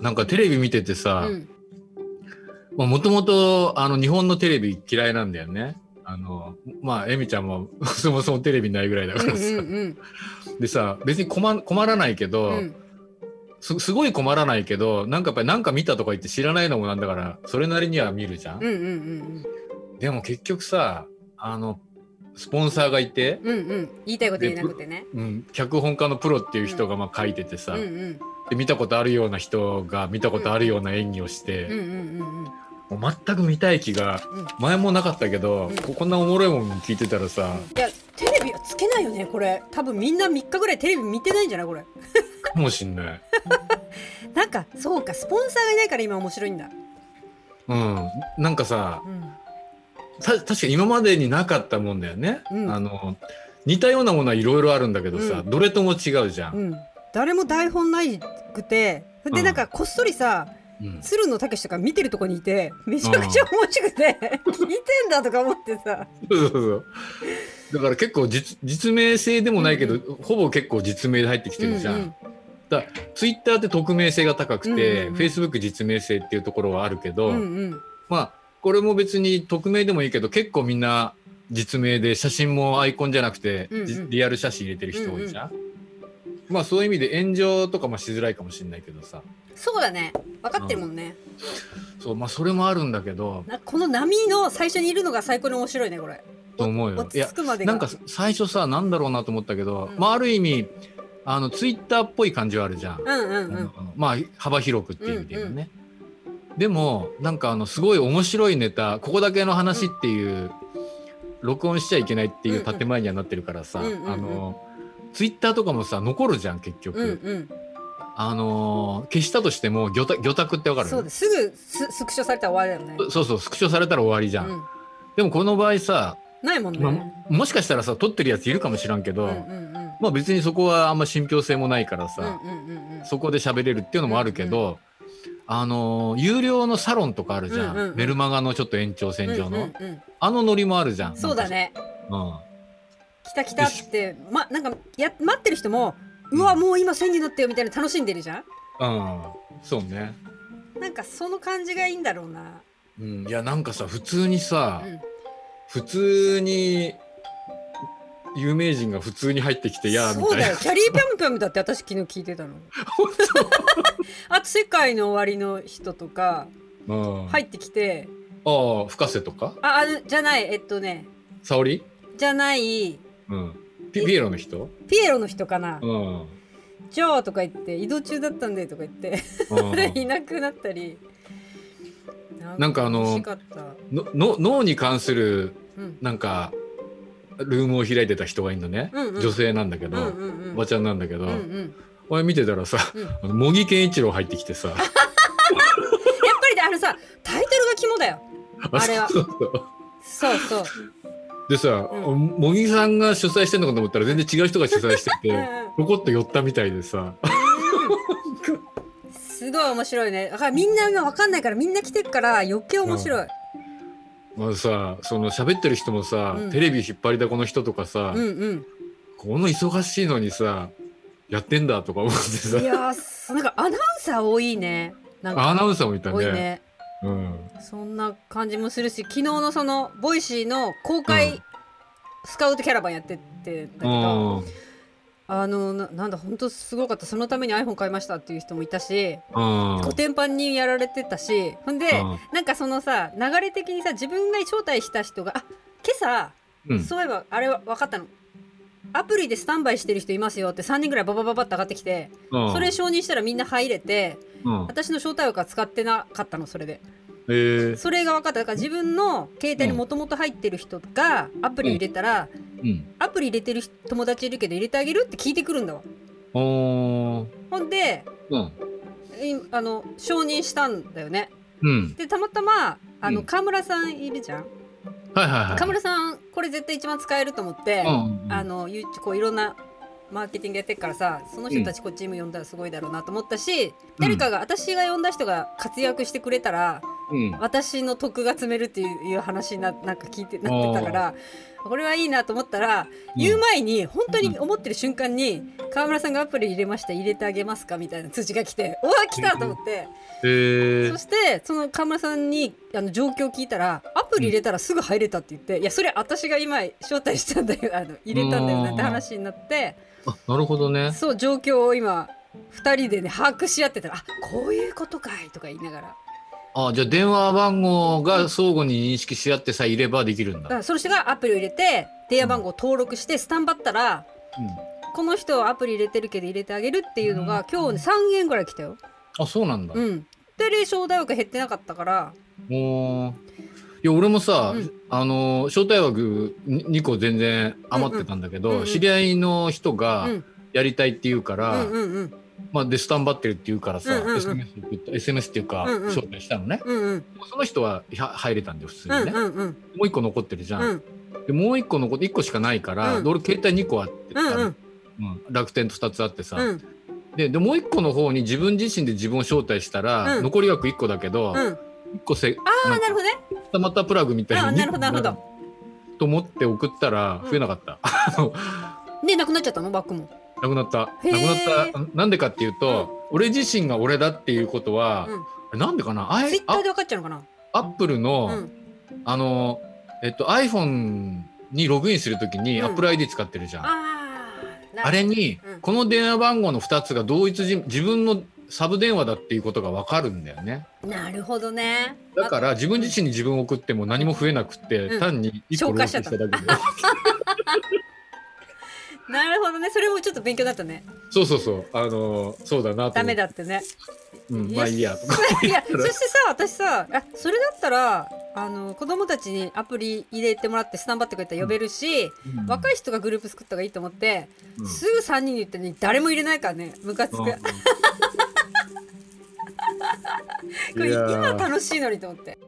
なんかテレビ見ててさ、うん。もともとあの日本のテレビ嫌いなんだよね。あのまあエミちゃんも そもそもテレビないぐらいだうんからさ、うん。でさ別に困困らないけど、うん。うんすすごい困らないけどなんかやっぱりなんか見たとか言って知らないのもなんだからそれなりには見るじゃん。うんうんうん。でも結局さあのスポンサーがいて、うんうん。言いたいこと言えなくてね。うん、脚本家のプロっていう人がまあ書いててさ、うんうん。で見たことあるような人が見たことあるような演技をして、全く見たい気がうん。前もなかったけど、うん。ここんなおもろいもん聞いてたらさ、いやテレビはつけないよねこれ。多分みんな3日ぐらいテレビ見てないんじゃないこれ。かもしんない。なんかそうかスポンサーがいないから今面白いんだ。うん、なんかさうん。た確か今までになかったもんだよね。うん。あの似たようなものはいろいろあるんだけどさ、うん。どれとも違うじゃん。うん。誰も台本ないくてでうん。なんかこっそりさうん。鶴野武とか見てるとこにいてめちゃくちゃ面白くて聞いてんだとか思ってさ。そうそうそう。だから結構実実名性でもないけど、ほぼ結構実名で入ってきてるじゃん。うんうんだツイッターって匿名性が高くて、うんうんうん。フェイスブック実名性っていうところはあるけど、うんうん。まあこれも別に匿名でもいいけど結構みんな実名で写真もアイコンじゃなくて、うんうん。じリアル写真入れてる人多いじゃん？まあそういう意味で炎上とかもしづらいかもしれないけどさ。そうだね。分かってるもんね。そうまあそれもあるんだけど。なこの波の最初にいるのが最高に面白いねこれ。と思うよ。落ち着くまでが。なんか最初さなんだろうなと思ったけど、うん。まあある意味あのツイッターっぽい感じはあるじゃん。うんうんうあんのまあ幅広くっていう意味で言うね、でもなんかあのすごい面白いネタここだけの話っていう、録音しちゃいけないっていう建前にはなってるからさ、うんうんうん。あのツイッターとかもさ残るじゃん結局、うんうん。あの消したとしても魚拓ってわかる？そうです。すぐススクショされたら終わりだよね。そうそうスクショされたら終わりじゃん、うん。でもこの場合さ、ないもんね、まあもしかしたらさ撮ってるやついるかもしらんけど、うんうんうん。まあ別にそこはあんま信憑性もないからさ、うんうんうんうん。そこで喋れるっていうのもあるけど、あのー有料のサロンとかあるじゃん、うんうんうん。メルマガのちょっと延長線上の、うんうんうん。あのノリもあるじゃん。そうだ、ね。なん。か来た来たって。まなんかや待ってる人もうわもう今1000になったよみたいな楽しんでるじゃんうん、うん、そうね、なんかその感じがいいんだろうな。うん、いやなんかさ普通にさ、うん。普通に有名人が普通に入ってきてやーみたいな。そうだよ。キャリーぴょんぴょんだって私昨日聞いてたの。あと世界の終わりの人とかうん、入ってきて。ああ深瀬とか？ああのじゃない。えっとね。沙織？じゃない。うん。ピピエロの人？ピエロの人かな。うん「ジョー」とか言って移動中だったんでとか言って。うん いなくなったり。なんかあののの脳に関するうん。なんかルームを開いてた人がいるのね、うんうん。女性なんだけど、うんうんうん。おばちゃんなんだけど、うんうん。俺見てたらさ、うん。茂木健一郎入ってきてさ。ぱりねあのさタイトルが肝だよ。あれは。そう。そうそう。でさ、うん。茂木さんが主催してんのかと思ったら全然違う人が主催しててうんうん。ポコッと寄ったみたいでさ。すごい面白いね。だからみんな今わかんないからみんな来てるから余計面白い、まあさその喋ってる人もさ、うん。テレビ引っ張りだこの人とかさ、うんうん。この忙しいのにさやってんだとか思ってさ。いやなんかアナウンサー多いね。アナウンサーもいたね。多いね。うん、そんな感じもするし昨日のその Voicy の公開、うん。スカウトキャラバンやってってんだけど、あのななんだ本当すごかった。そのために iPhone 買いましたっていう人もいたしうん。コテンパンにやられてたし。ほんで、うん。なんかそのさ流れ的にさ自分が招待した人があ今朝、うん。そういえばあれは分かったの。アプリでスタンバイしてる人いますよって3人ぐらいババババって上がってきて、うん。それ承認したらみんな入れてうん。私の招待枠は使ってなかったのそれでえー。それが分かった。だから自分の携帯にもともと入ってる人がアプリ入れたら、うん。アプリ入れてる人友達いるけど入れてあげるって聞いてくるんだわ。ほんでうん。いあの承認したんだよね。うん。でたまたまあの、うん。川村さんいるじゃん。はいはいはい。川村さんこれ絶対一番使えると思って、うんうんあのゆこういろんなマーケティングやってるからさその人たちこっちにも呼んだらすごいだろうなと思ったし、誰かが私が呼んだ人が活躍してくれたらうん。私の得が積めるっていう話にななんか聞いてなってたからこれはいいなと思ったら、言う前に本当に思ってる瞬間に川村さんがアプリ入れました入れてあげますかみたいな通知が来てうわ来たと思って、へえそしてその川村さんにあの状況を聞いたらアプリ入れたらすぐ入れたって言って、いやそれ私が今 招待したんだよあの入れたんだよなんて話になってあなるほどね。そう状況を今2人でね把握し合ってたらあこういうことかいとか言いながらあじゃあ電話番号が相互に認識し合ってさえいればできるんだ、だからその人がアプリを入れて電話番号を登録してスタンバったら、この人アプリ入れてるけど入れてあげるっていうのが、今日ね3件ぐらい来たよ。あそうなんだ、うん。で招待枠減ってなかったから。もういや俺もさ、うん。あの招待枠2個全然余ってたんだけど、うんうん。知り合いの人がうん。やりたいって言うから、うんうんうんまあ、でスタンバってるって言うからさ、うんうんうん。SMS, 送った SMS っていうか、うんうん。招待したのね。うんうん。その人はは入れたんで普通うんにね、うんうんもう一個残ってるじゃん、うん。でもう一個残って1個しかないから、うん。で俺携帯2個あって、うんうん。楽天と2つあってさ、うん。ででもう1個の方に自分自身で自分を招待したら、うん。残り枠1個だけど、うん。1個せああなるほどね。たまたプラグみたいになるほどなるほど。と思って送ったら増えなかった、でなくなっちゃったの？バッグも。なくなった。なくなった。なんでかっていうと、俺自身が俺だっていうことは、なんでかな？あツイッターで分かっちゃうのかな？アップルの、うん。あのえっと iPhone にログインするときにうん。Apple ID 使ってるじゃん、あれに、うん。この電話番号の2つが同一人自分のサブ電話だっていうことが分かるんだよね。なるほどね。だから自分自身に自分を送っても何も増えなくて、うん。単に1個ローしただけで なるほどね。それもちょっと勉強だったね。そうそうそう。あのそうだなとダメだってね。うん、まあいいやとか。いや そしてさ私さあそれだったらあの子供たちにアプリ入れてもらってスタンバってくれたら呼べるし、若い人がグループ作った方がいいと思って、うん。すぐ3人に言ってね誰も入れないからねムカつく、うん。これいやー。今楽しいのにと思って